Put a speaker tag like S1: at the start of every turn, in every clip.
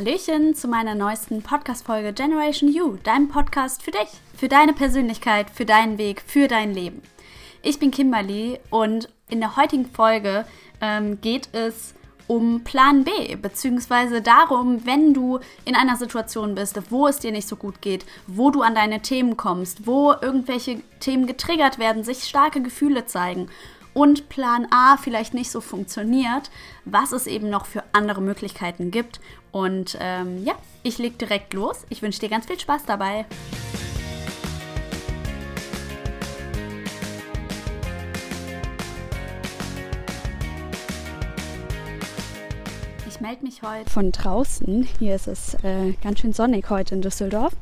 S1: Hallöchen zu meiner neuesten Podcast-Folge Generation You, deinem Podcast für dich, für deine Persönlichkeit, für deinen Weg, für dein Leben. Ich bin Kimberly und in der heutigen Folge ähm, geht es um Plan B, beziehungsweise darum, wenn du in einer Situation bist, wo es dir nicht so gut geht, wo du an deine Themen kommst, wo irgendwelche Themen getriggert werden, sich starke Gefühle zeigen und Plan A vielleicht nicht so funktioniert, was es eben noch für andere Möglichkeiten gibt. Und ähm, ja, ich leg direkt los. Ich wünsche dir ganz viel Spaß dabei. Melde mich heute von draußen. Hier ist es äh, ganz schön sonnig heute in Düsseldorf,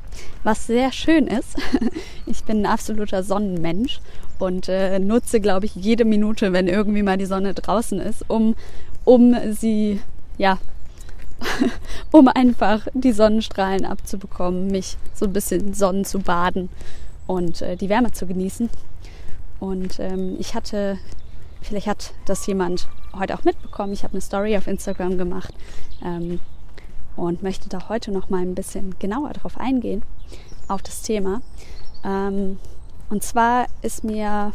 S1: was sehr schön ist. Ich bin ein absoluter Sonnenmensch und äh, nutze, glaube ich, jede Minute, wenn irgendwie mal die Sonne draußen ist, um, um sie, ja, um einfach die Sonnenstrahlen abzubekommen, mich so ein bisschen Sonnen zu baden und äh, die Wärme zu genießen. Und ähm, ich hatte, vielleicht hat das jemand heute auch mitbekommen, ich habe eine Story auf Instagram gemacht ähm, und möchte da heute noch mal ein bisschen genauer drauf eingehen, auf das Thema. Ähm, und zwar ist mir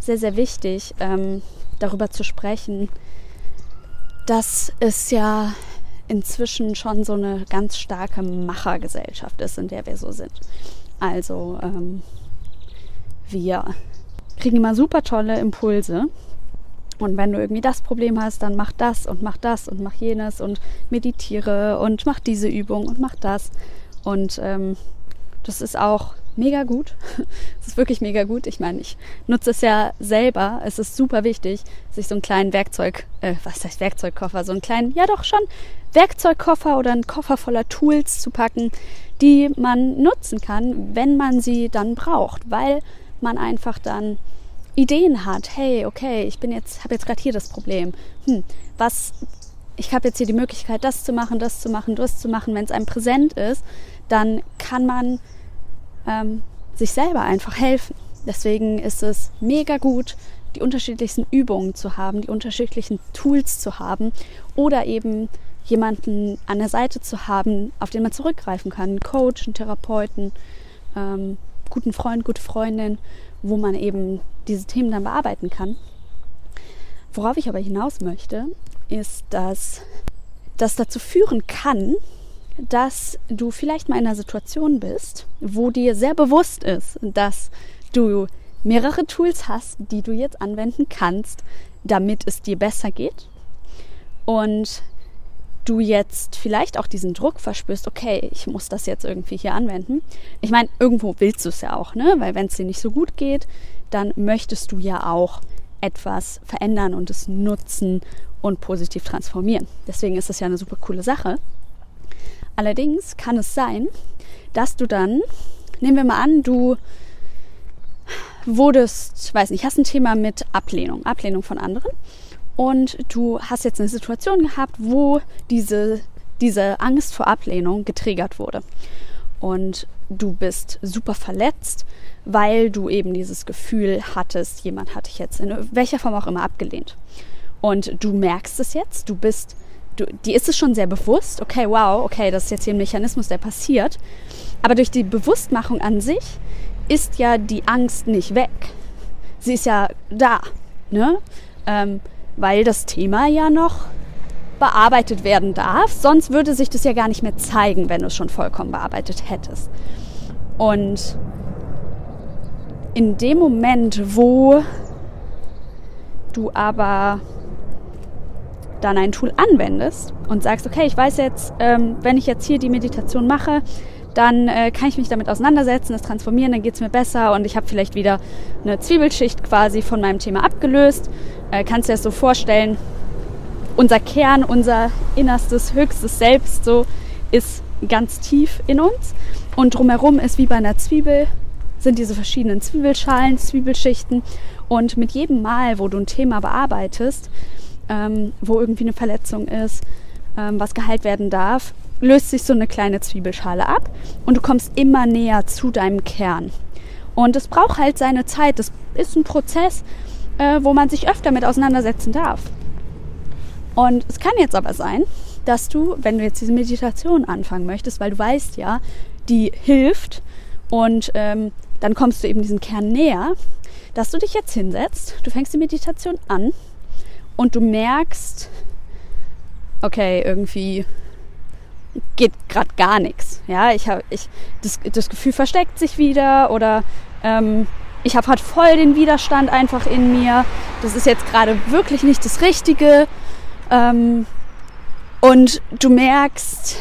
S1: sehr, sehr wichtig, ähm, darüber zu sprechen, dass es ja inzwischen schon so eine ganz starke Machergesellschaft ist, in der wir so sind. Also ähm, wir kriegen immer super tolle Impulse. Und wenn du irgendwie das Problem hast, dann mach das und mach das und mach jenes und meditiere und mach diese Übung und mach das. Und ähm, das ist auch mega gut. Es ist wirklich mega gut. Ich meine, ich nutze es ja selber. Es ist super wichtig, sich so einen kleinen Werkzeug, äh, was heißt Werkzeugkoffer, so einen kleinen, ja doch schon, Werkzeugkoffer oder einen Koffer voller Tools zu packen, die man nutzen kann, wenn man sie dann braucht, weil man einfach dann Ideen hat. Hey, okay, ich bin jetzt, habe jetzt gerade hier das Problem. Hm, was, ich habe jetzt hier die Möglichkeit, das zu machen, das zu machen, das zu machen. Wenn es einem präsent ist, dann kann man ähm, sich selber einfach helfen. Deswegen ist es mega gut, die unterschiedlichsten Übungen zu haben, die unterschiedlichen Tools zu haben oder eben jemanden an der Seite zu haben, auf den man zurückgreifen kann. Einen Coach, einen Therapeuten, ähm, guten Freund, gute Freundin, wo man eben diese Themen dann bearbeiten kann. Worauf ich aber hinaus möchte, ist, dass das dazu führen kann, dass du vielleicht mal in einer Situation bist, wo dir sehr bewusst ist, dass du mehrere Tools hast, die du jetzt anwenden kannst, damit es dir besser geht. Und du jetzt vielleicht auch diesen Druck verspürst, okay, ich muss das jetzt irgendwie hier anwenden. Ich meine, irgendwo willst du es ja auch, ne? Weil wenn es dir nicht so gut geht, dann möchtest du ja auch etwas verändern und es nutzen und positiv transformieren. Deswegen ist das ja eine super coole Sache. Allerdings kann es sein, dass du dann, nehmen wir mal an, du wurdest, weiß nicht, hast ein Thema mit Ablehnung, Ablehnung von anderen und du hast jetzt eine Situation gehabt, wo diese, diese Angst vor Ablehnung getriggert wurde. Und du bist super verletzt, weil du eben dieses Gefühl hattest, jemand hat dich jetzt in welcher Form auch immer abgelehnt. Und du merkst es jetzt, du bist du, die ist es schon sehr bewusst, okay, wow, okay, das ist jetzt hier ein Mechanismus, der passiert. Aber durch die Bewusstmachung an sich ist ja die Angst nicht weg. Sie ist ja da, ne? Ähm, weil das Thema ja noch bearbeitet werden darf. Sonst würde sich das ja gar nicht mehr zeigen, wenn du es schon vollkommen bearbeitet hättest. Und in dem Moment, wo du aber dann ein Tool anwendest und sagst, okay, ich weiß jetzt, ähm, wenn ich jetzt hier die Meditation mache, dann äh, kann ich mich damit auseinandersetzen, das transformieren, dann geht es mir besser und ich habe vielleicht wieder eine Zwiebelschicht quasi von meinem Thema abgelöst. Äh, kannst du dir das so vorstellen? Unser Kern, unser innerstes, höchstes Selbst so ist ganz tief in uns und drumherum ist wie bei einer Zwiebel sind diese verschiedenen Zwiebelschalen, Zwiebelschichten und mit jedem Mal, wo du ein Thema bearbeitest, ähm, wo irgendwie eine Verletzung ist, ähm, was geheilt werden darf, löst sich so eine kleine Zwiebelschale ab und du kommst immer näher zu deinem Kern. Und es braucht halt seine Zeit. Das ist ein Prozess, äh, wo man sich öfter mit auseinandersetzen darf. Und es kann jetzt aber sein, dass du, wenn du jetzt diese Meditation anfangen möchtest, weil du weißt ja, die hilft und ähm, dann kommst du eben diesem Kern näher, dass du dich jetzt hinsetzt, du fängst die Meditation an und du merkst, okay, irgendwie geht gerade gar nichts. Ja, ich habe ich das, das Gefühl versteckt sich wieder oder ähm, ich habe halt voll den Widerstand einfach in mir. Das ist jetzt gerade wirklich nicht das Richtige. Ähm, und du merkst,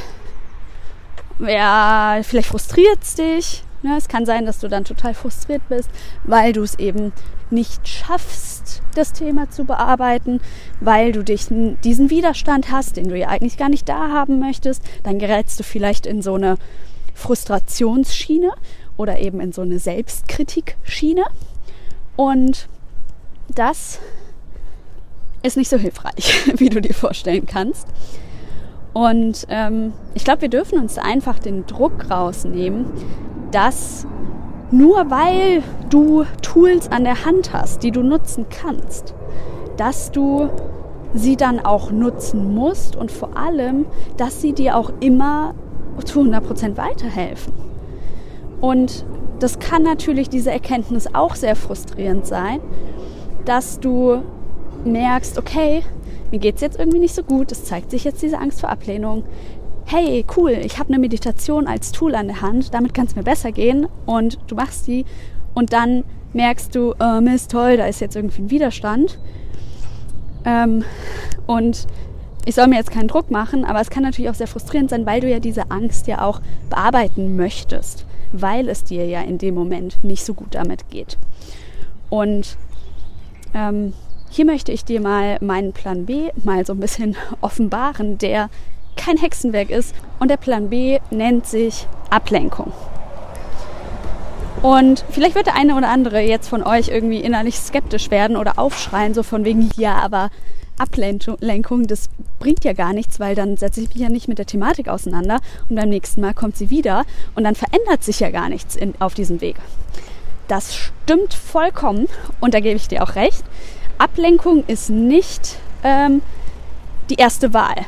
S1: ja, vielleicht frustriert es dich. Ja, es kann sein, dass du dann total frustriert bist, weil du es eben nicht schaffst, das Thema zu bearbeiten, weil du dich diesen Widerstand hast, den du ja eigentlich gar nicht da haben möchtest. Dann gerätst du vielleicht in so eine Frustrationsschiene oder eben in so eine Selbstkritikschiene. Und das ist nicht so hilfreich, wie du dir vorstellen kannst. Und ähm, ich glaube, wir dürfen uns einfach den Druck rausnehmen, dass nur weil du Tools an der Hand hast, die du nutzen kannst, dass du sie dann auch nutzen musst und vor allem, dass sie dir auch immer zu 100% weiterhelfen. Und das kann natürlich diese Erkenntnis auch sehr frustrierend sein, dass du merkst, okay, mir geht es jetzt irgendwie nicht so gut, es zeigt sich jetzt diese Angst vor Ablehnung. Hey, cool, ich habe eine Meditation als Tool an der Hand, damit kann es mir besser gehen und du machst die und dann merkst du, oh Mist, toll, da ist jetzt irgendwie ein Widerstand. Ähm, und ich soll mir jetzt keinen Druck machen, aber es kann natürlich auch sehr frustrierend sein, weil du ja diese Angst ja auch bearbeiten möchtest, weil es dir ja in dem Moment nicht so gut damit geht. Und ähm, hier möchte ich dir mal meinen Plan B mal so ein bisschen offenbaren, der kein Hexenwerk ist. Und der Plan B nennt sich Ablenkung. Und vielleicht wird der eine oder andere jetzt von euch irgendwie innerlich skeptisch werden oder aufschreien, so von wegen, ja, aber Ablenkung, das bringt ja gar nichts, weil dann setze ich mich ja nicht mit der Thematik auseinander und beim nächsten Mal kommt sie wieder und dann verändert sich ja gar nichts in, auf diesem Weg. Das stimmt vollkommen und da gebe ich dir auch recht. Ablenkung ist nicht ähm, die erste Wahl.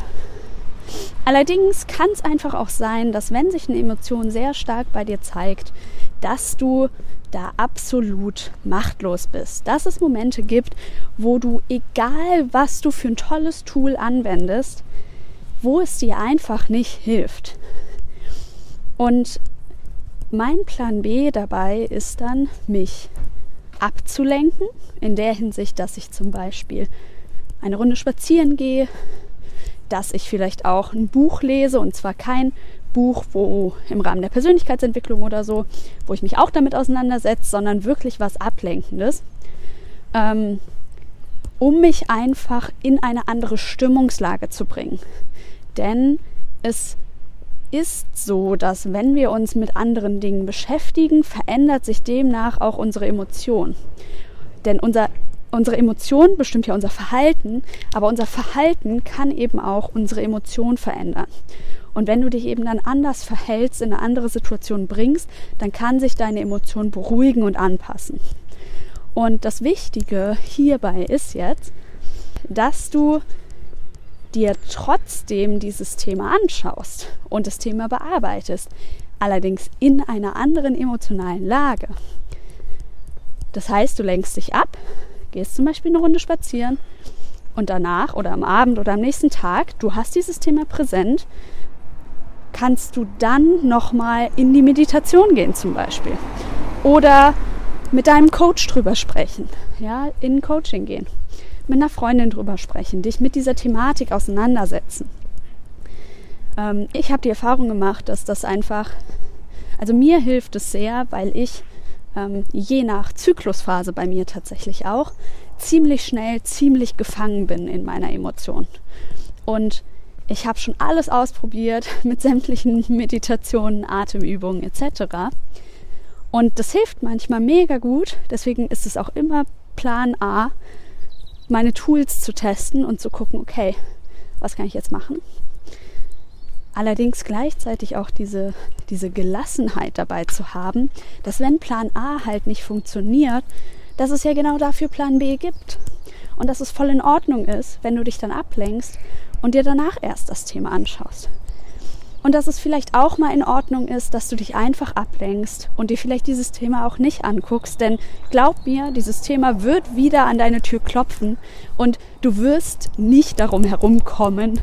S1: Allerdings kann es einfach auch sein, dass wenn sich eine Emotion sehr stark bei dir zeigt, dass du da absolut machtlos bist. Dass es Momente gibt, wo du, egal was du für ein tolles Tool anwendest, wo es dir einfach nicht hilft. Und mein Plan B dabei ist dann, mich abzulenken, in der Hinsicht, dass ich zum Beispiel eine Runde spazieren gehe, dass ich vielleicht auch ein Buch lese und zwar kein Buch, wo im Rahmen der Persönlichkeitsentwicklung oder so, wo ich mich auch damit auseinandersetze, sondern wirklich was Ablenkendes, ähm, um mich einfach in eine andere Stimmungslage zu bringen. Denn es ist so, dass wenn wir uns mit anderen Dingen beschäftigen, verändert sich demnach auch unsere Emotion. Denn unser, unsere Emotion bestimmt ja unser Verhalten, aber unser Verhalten kann eben auch unsere Emotion verändern. Und wenn du dich eben dann anders verhältst, in eine andere Situation bringst, dann kann sich deine Emotion beruhigen und anpassen. Und das Wichtige hierbei ist jetzt, dass du dir trotzdem dieses Thema anschaust und das Thema bearbeitest, allerdings in einer anderen emotionalen Lage. Das heißt, du lenkst dich ab, gehst zum Beispiel eine Runde spazieren und danach oder am Abend oder am nächsten Tag, du hast dieses Thema präsent, kannst du dann nochmal in die Meditation gehen zum Beispiel. Oder mit deinem Coach drüber sprechen, ja, in Coaching gehen mit einer Freundin drüber sprechen, dich mit dieser Thematik auseinandersetzen. Ähm, ich habe die Erfahrung gemacht, dass das einfach, also mir hilft es sehr, weil ich ähm, je nach Zyklusphase bei mir tatsächlich auch ziemlich schnell, ziemlich gefangen bin in meiner Emotion. Und ich habe schon alles ausprobiert mit sämtlichen Meditationen, Atemübungen etc. Und das hilft manchmal mega gut. Deswegen ist es auch immer Plan A, meine Tools zu testen und zu gucken, okay, was kann ich jetzt machen? Allerdings gleichzeitig auch diese, diese Gelassenheit dabei zu haben, dass wenn Plan A halt nicht funktioniert, dass es ja genau dafür Plan B gibt. Und dass es voll in Ordnung ist, wenn du dich dann ablenkst und dir danach erst das Thema anschaust. Und dass es vielleicht auch mal in Ordnung ist, dass du dich einfach ablenkst und dir vielleicht dieses Thema auch nicht anguckst. Denn glaub mir, dieses Thema wird wieder an deine Tür klopfen und du wirst nicht darum herumkommen,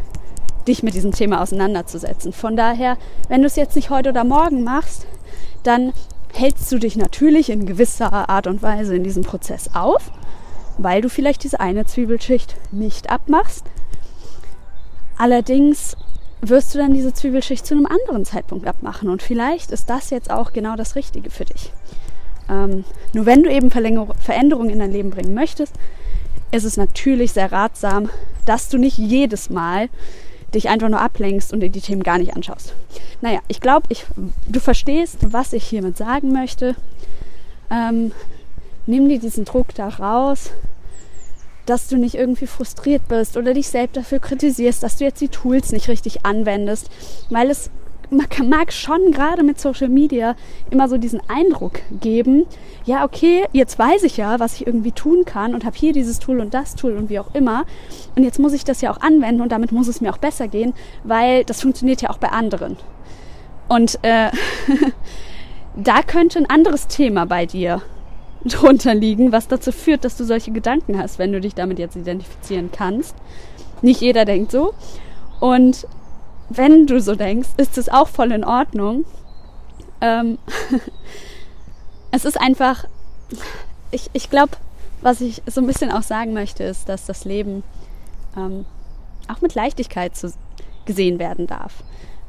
S1: dich mit diesem Thema auseinanderzusetzen. Von daher, wenn du es jetzt nicht heute oder morgen machst, dann hältst du dich natürlich in gewisser Art und Weise in diesem Prozess auf, weil du vielleicht diese eine Zwiebelschicht nicht abmachst. Allerdings wirst du dann diese Zwiebelschicht zu einem anderen Zeitpunkt abmachen. Und vielleicht ist das jetzt auch genau das Richtige für dich. Ähm, nur wenn du eben Veränderungen in dein Leben bringen möchtest, ist es natürlich sehr ratsam, dass du nicht jedes Mal dich einfach nur ablenkst und dir die Themen gar nicht anschaust. Naja, ich glaube, du verstehst, was ich hiermit sagen möchte. Ähm, nimm dir diesen Druck da raus dass du nicht irgendwie frustriert bist oder dich selbst dafür kritisierst, dass du jetzt die Tools nicht richtig anwendest, weil es mag schon gerade mit Social Media immer so diesen Eindruck geben, ja, okay, jetzt weiß ich ja, was ich irgendwie tun kann und habe hier dieses Tool und das Tool und wie auch immer. Und jetzt muss ich das ja auch anwenden und damit muss es mir auch besser gehen, weil das funktioniert ja auch bei anderen. Und äh, da könnte ein anderes Thema bei dir drunter liegen, was dazu führt, dass du solche Gedanken hast, wenn du dich damit jetzt identifizieren kannst. Nicht jeder denkt so. Und wenn du so denkst, ist es auch voll in Ordnung. Ähm es ist einfach, ich, ich glaube, was ich so ein bisschen auch sagen möchte, ist, dass das Leben ähm, auch mit Leichtigkeit zu, gesehen werden darf.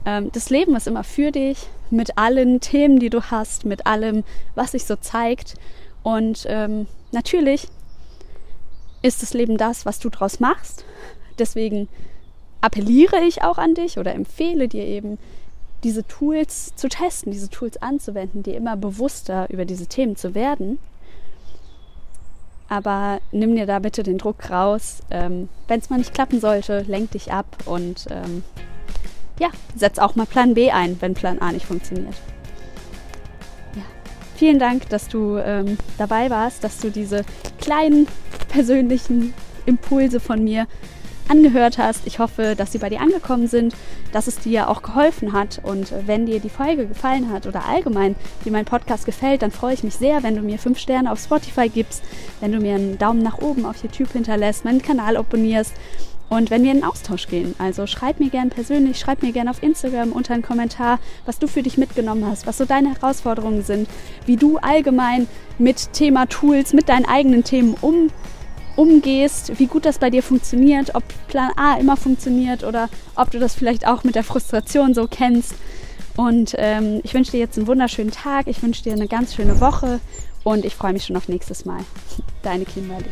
S1: Ähm, das Leben ist immer für dich, mit allen Themen, die du hast, mit allem, was sich so zeigt. Und ähm, natürlich ist das Leben das, was du draus machst. Deswegen appelliere ich auch an dich oder empfehle dir eben, diese Tools zu testen, diese Tools anzuwenden, dir immer bewusster über diese Themen zu werden. Aber nimm dir da bitte den Druck raus. Ähm, Wenn es mal nicht klappen sollte, lenk dich ab und ähm, ja, setz auch mal Plan B ein, wenn Plan A nicht funktioniert. Vielen Dank, dass du ähm, dabei warst, dass du diese kleinen persönlichen Impulse von mir angehört hast. Ich hoffe, dass sie bei dir angekommen sind, dass es dir auch geholfen hat. Und wenn dir die Folge gefallen hat oder allgemein dir mein Podcast gefällt, dann freue ich mich sehr, wenn du mir fünf Sterne auf Spotify gibst, wenn du mir einen Daumen nach oben auf YouTube hinterlässt, meinen Kanal abonnierst und wenn wir in den Austausch gehen. Also schreib mir gerne persönlich, schreib mir gerne auf Instagram unter einen Kommentar, was du für dich mitgenommen hast, was so deine Herausforderungen sind, wie du allgemein mit Thema Tools, mit deinen eigenen Themen um, umgehst, wie gut das bei dir funktioniert, ob Plan A immer funktioniert oder ob du das vielleicht auch mit der Frustration so kennst. Und ähm, ich wünsche dir jetzt einen wunderschönen Tag, ich wünsche dir eine ganz schöne Woche und ich freue mich schon auf nächstes Mal. Deine Kimberly.